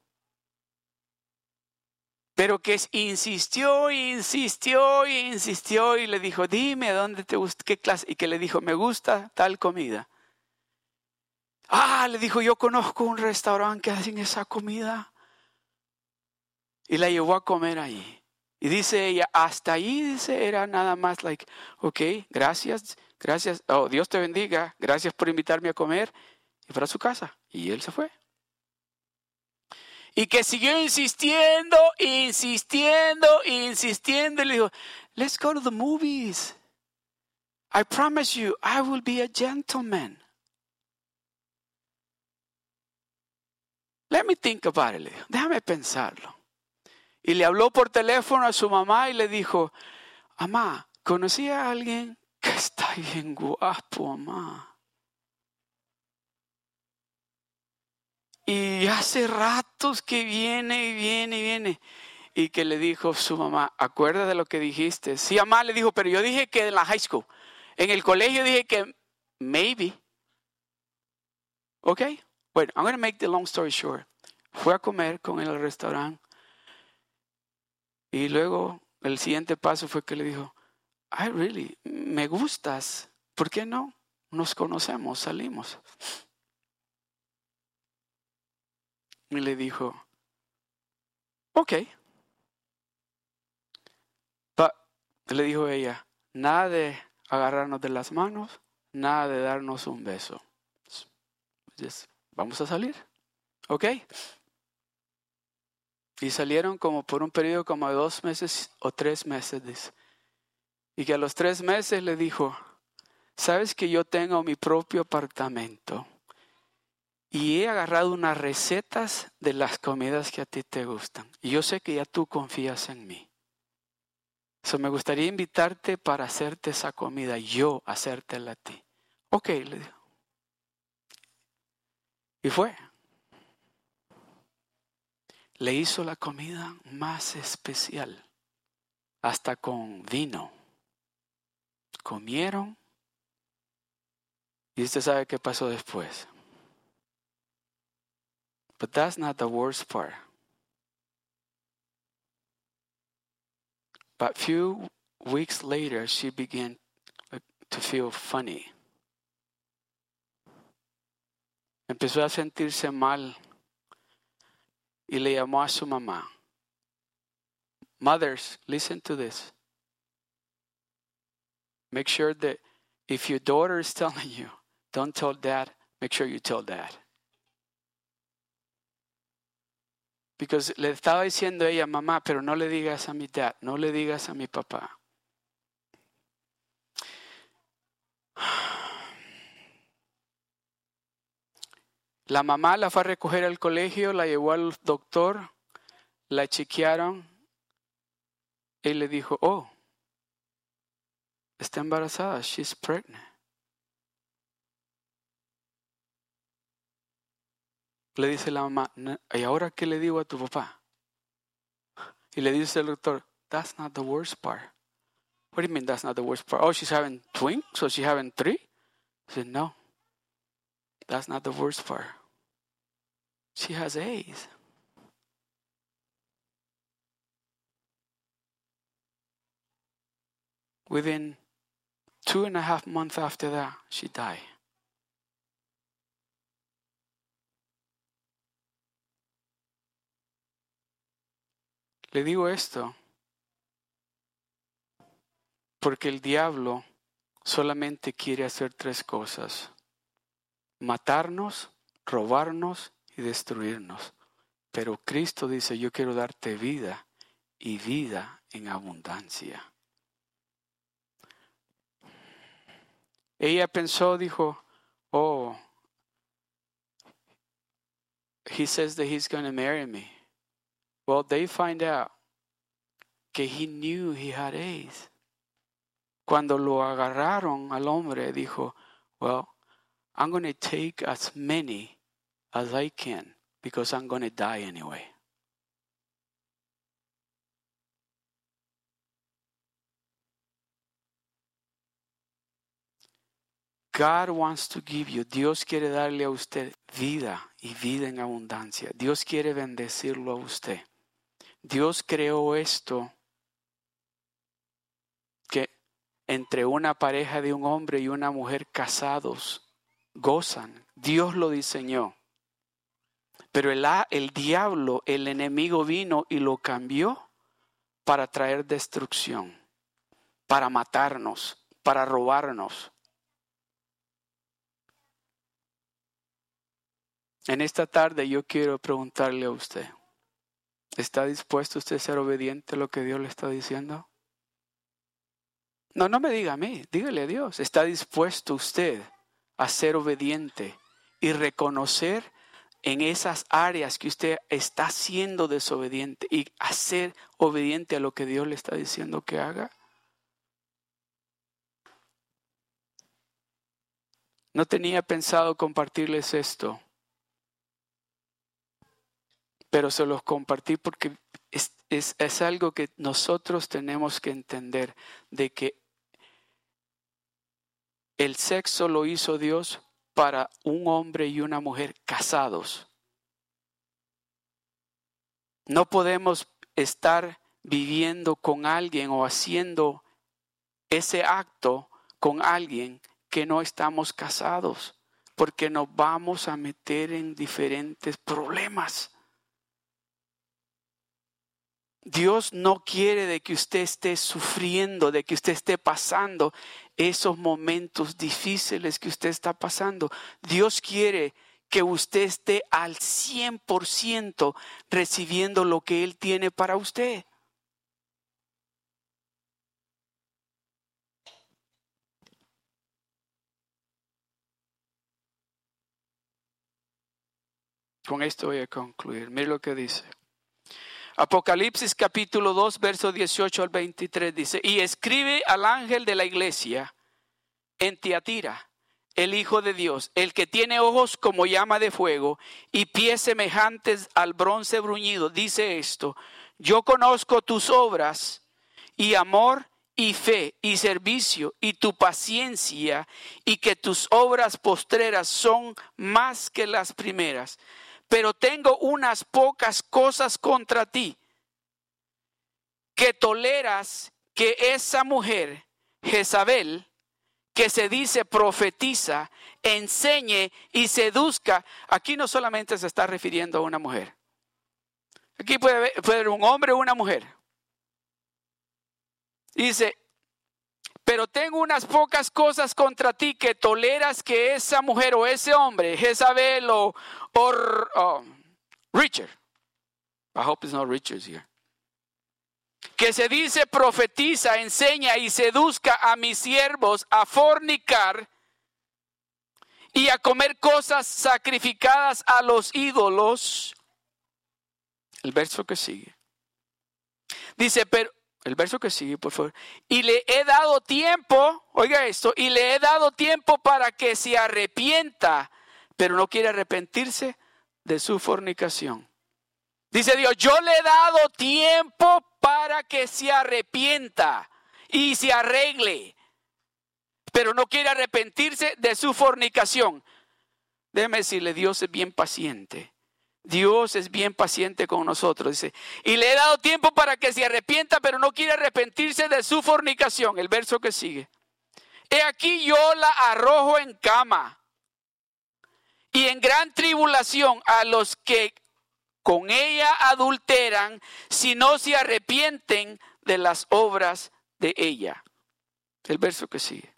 Pero que insistió, insistió, insistió y le dijo, dime dónde te gusta, qué clase. Y que le dijo, me gusta tal comida. Ah, le dijo, yo conozco un restaurante que hacen esa comida. Y la llevó a comer ahí. Y dice ella, hasta ahí, dice, era nada más like, ok, gracias, gracias, oh, Dios te bendiga, gracias por invitarme a comer. Y para su casa. Y él se fue. Y que siguió insistiendo, insistiendo, insistiendo. Le dijo, let's go to the movies. I promise you, I will be a gentleman. Let me think about it. Déjame pensarlo. Y le habló por teléfono a su mamá y le dijo, mamá, conocí a alguien que está bien guapo, mamá. Y hace ratos que viene y viene y viene. Y que le dijo su mamá, acuerda de lo que dijiste. Sí, mamá le dijo, pero yo dije que en la high school. En el colegio dije que maybe. Ok. Bueno, I'm going to make the long story short. Fue a comer con él al restaurante. Y luego el siguiente paso fue que le dijo, I really, me gustas. ¿Por qué no? Nos conocemos, salimos. Y le dijo, ok. le dijo ella, nada de agarrarnos de las manos, nada de darnos un beso. Vamos a salir. ¿Ok? Y salieron como por un periodo como de dos meses o tres meses. Y que a los tres meses le dijo, sabes que yo tengo mi propio apartamento y he agarrado unas recetas de las comidas que a ti te gustan. Y yo sé que ya tú confías en mí. So, me gustaría invitarte para hacerte esa comida, yo hacértela a ti. Ok, le dijo. Y fue. Le hizo la comida más especial, hasta con vino. Comieron. Y usted sabe qué pasó después. But that's not the worst part. But few weeks later, she began uh, to feel funny. Empezó a sentirse mal y le llamó a su mamá. Mothers, listen to this. Make sure that if your daughter is telling you, don't tell dad, make sure you tell dad. Porque le estaba diciendo ella, mamá, pero no le digas a mi dad, no le digas a mi papá. La mamá la fue a recoger al colegio, la llevó al doctor, la chequearon y le dijo, oh, está embarazada, she's pregnant. Le dice la mamá, ¿y ahora qué le digo a tu papá? Y le dice el doctor, that's not the worst part. What do you mean that's not the worst part? Oh, she's having twins, so she's having three? I said, no, that's not the worst part. She has AIDS. Within two and a half months after that, she died. Le digo esto porque el diablo solamente quiere hacer tres cosas. Matarnos, robarnos y destruirnos. Pero Cristo dice, yo quiero darte vida y vida en abundancia. Ella pensó, dijo, oh, he says that he's going to marry me. Well, they find out que he knew he had AIDS. Cuando lo agarraron al hombre, dijo, well, I'm going to take as many as I can because I'm going to die anyway. God wants to give you, Dios quiere darle a usted vida y vida en abundancia. Dios quiere bendecirlo a usted. Dios creó esto que entre una pareja de un hombre y una mujer casados gozan. Dios lo diseñó. Pero el, el diablo, el enemigo vino y lo cambió para traer destrucción, para matarnos, para robarnos. En esta tarde yo quiero preguntarle a usted, ¿está dispuesto usted a ser obediente a lo que Dios le está diciendo? No, no me diga a mí, dígale a Dios, ¿está dispuesto usted a ser obediente y reconocer en esas áreas que usted está siendo desobediente y hacer obediente a lo que Dios le está diciendo que haga? No tenía pensado compartirles esto pero se los compartí porque es, es, algo que nosotros tenemos que entender, de que el sexo lo hizo Dios para un hombre y una mujer casados. No podemos estar viviendo con alguien o haciendo ese acto con alguien que no estamos casados, porque nos vamos a meter en diferentes problemas. Dios no quiere de que usted esté sufriendo, de que usted esté pasando esos momentos difíciles que usted está pasando. Dios quiere que usted esté al 100% recibiendo lo que Él tiene para usted. Con esto voy a concluir. Mire lo que dice. Apocalipsis capítulo 2, verso 18 al 23 dice, y escribe al ángel de la iglesia en Tiatira, el Hijo de Dios, el que tiene ojos como llama de fuego y pies semejantes al bronce bruñido, dice esto, yo conozco tus obras y amor y fe y servicio y tu paciencia y que tus obras postreras son más que las primeras pero tengo unas pocas cosas contra ti, que toleras que esa mujer, Jezabel, que se dice profetiza, enseñe y seduzca. Aquí no solamente se está refiriendo a una mujer. Aquí puede haber, un hombre o una mujer. Dice, pero tengo unas pocas cosas contra ti que toleras que esa mujer o ese hombre, Jezabel o, o Richard, I hope it's not Richard here, que se dice profetiza, enseña y seduzca a mis siervos a fornicar y a comer cosas sacrificadas a los ídolos. El verso que sigue. Dice, pero el verso que sigue, por favor. Y le he dado tiempo, oiga esto, y le he dado tiempo para que se arrepienta, pero no quiere arrepentirse de su fornicación. Dice Dios, yo le he dado tiempo para que se arrepienta y se arregle, pero no quiere arrepentirse de su fornicación. Déjeme decirle, Dios es bien paciente. Dios es bien paciente con nosotros, dice. Y le he dado tiempo para que se arrepienta, pero no quiere arrepentirse de su fornicación. El verso que sigue. He aquí yo la arrojo en cama y en gran tribulación a los que con ella adulteran si no se arrepienten de las obras de ella. El verso que sigue.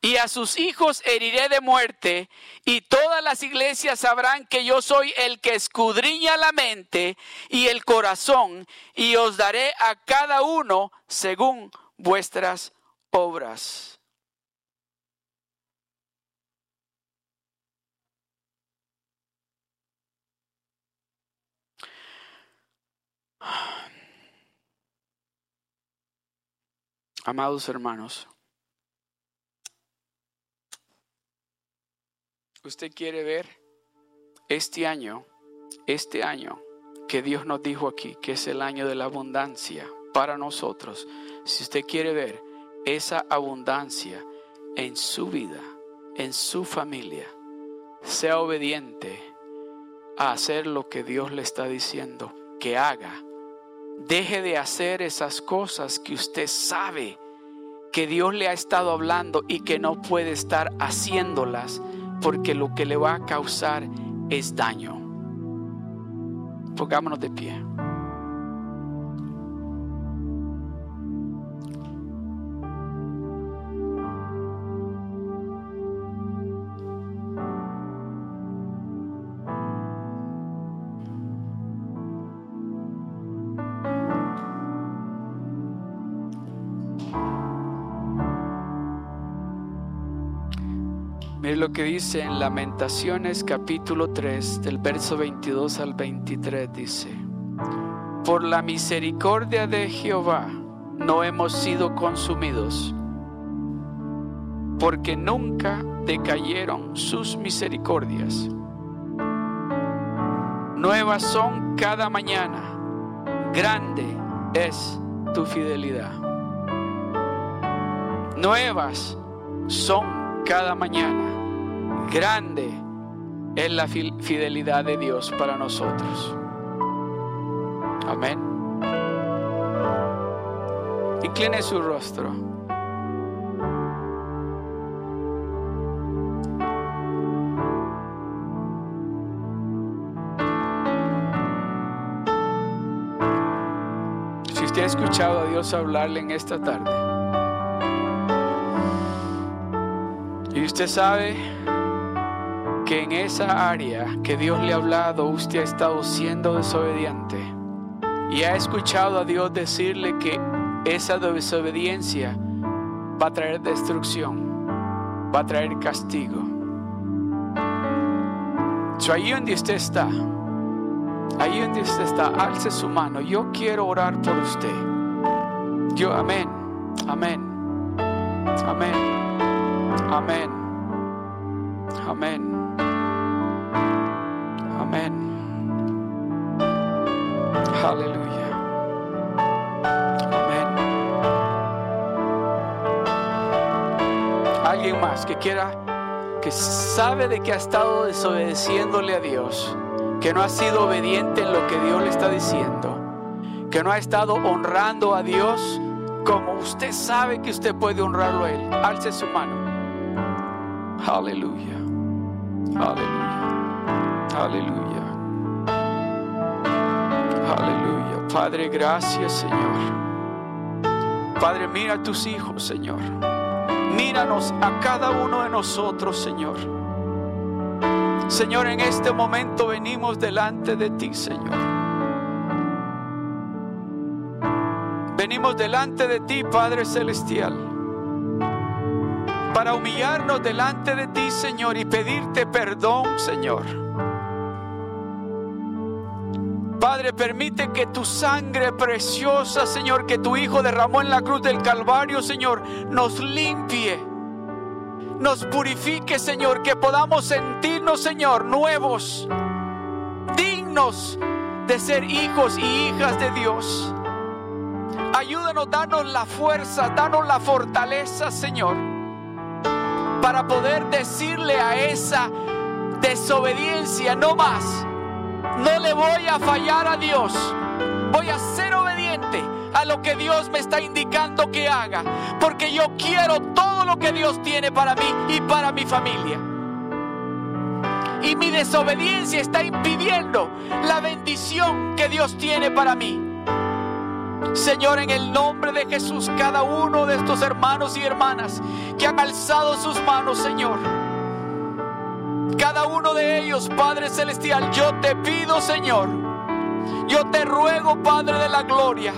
Y a sus hijos heriré de muerte, y todas las iglesias sabrán que yo soy el que escudriña la mente y el corazón, y os daré a cada uno según vuestras obras. Amados hermanos, usted quiere ver este año, este año que Dios nos dijo aquí, que es el año de la abundancia para nosotros, si usted quiere ver esa abundancia en su vida, en su familia, sea obediente a hacer lo que Dios le está diciendo que haga. Deje de hacer esas cosas que usted sabe que Dios le ha estado hablando y que no puede estar haciéndolas porque lo que le va a causar es daño. Pongámonos de pie. Que dice en Lamentaciones capítulo 3 del verso 22 al 23 dice, por la misericordia de Jehová no hemos sido consumidos, porque nunca decayeron sus misericordias. Nuevas son cada mañana, grande es tu fidelidad. Nuevas son cada mañana Grande es la fidelidad de Dios para nosotros. Amén. Incline su rostro. Si usted ha escuchado a Dios hablarle en esta tarde y usted sabe que en esa área que Dios le ha hablado usted ha estado siendo desobediente y ha escuchado a Dios decirle que esa desobediencia va a traer destrucción, va a traer castigo. So, ahí donde usted está, ahí donde usted está, alce su mano. Yo quiero orar por usted. Yo, amén, amén, amén, amén, amén. Aleluya. Amén. Alguien más que quiera, que sabe de que ha estado desobedeciéndole a Dios, que no ha sido obediente en lo que Dios le está diciendo, que no ha estado honrando a Dios como usted sabe que usted puede honrarlo a Él. Alce su mano. Aleluya. Aleluya. Aleluya. Padre, gracias Señor. Padre, mira a tus hijos, Señor. Míranos a cada uno de nosotros, Señor. Señor, en este momento venimos delante de ti, Señor. Venimos delante de ti, Padre Celestial, para humillarnos delante de ti, Señor, y pedirte perdón, Señor Padre, permite que tu sangre preciosa, Señor, que tu Hijo derramó en la cruz del Calvario, Señor, nos limpie, nos purifique, Señor, que podamos sentirnos, Señor, nuevos, dignos de ser hijos y hijas de Dios. Ayúdanos, danos la fuerza, danos la fortaleza, Señor, para poder decirle a esa desobediencia, no más no le voy a fallar a Dios. Voy a ser obediente a lo que Dios me está indicando que haga. Porque yo quiero todo lo que Dios tiene para mí y para mi familia. y mi desobediencia está impidiendo la bendición que Dios tiene para mí. Señor, en el nombre de Jesús, cada uno de estos hermanos y hermanas que han alzado sus manos, Señor. Cada uno de ellos, Padre Celestial, yo te pido, Señor, yo te ruego, Padre de la Gloria,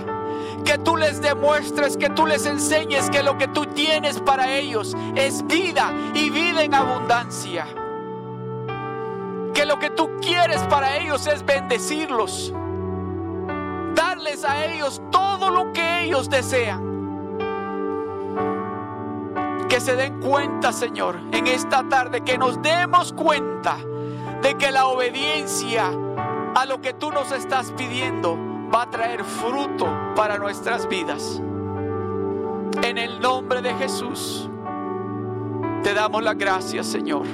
que tú les demuestres, que tú les enseñes que lo que tú tienes para ellos es vida y vida en abundancia. Que lo que tú quieres para ellos es bendecirlos darles a ellos todo lo que ellos desean. Que se den cuenta, Señor, en esta tarde, que nos demos cuenta de que la obediencia a lo que tú nos estás pidiendo va a traer fruto para nuestras vidas. En el nombre de Jesús, te damos las gracias, Señor.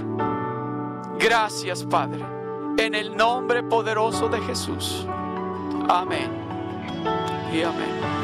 Gracias, Padre. En el nombre poderoso de Jesús. Amén y amén.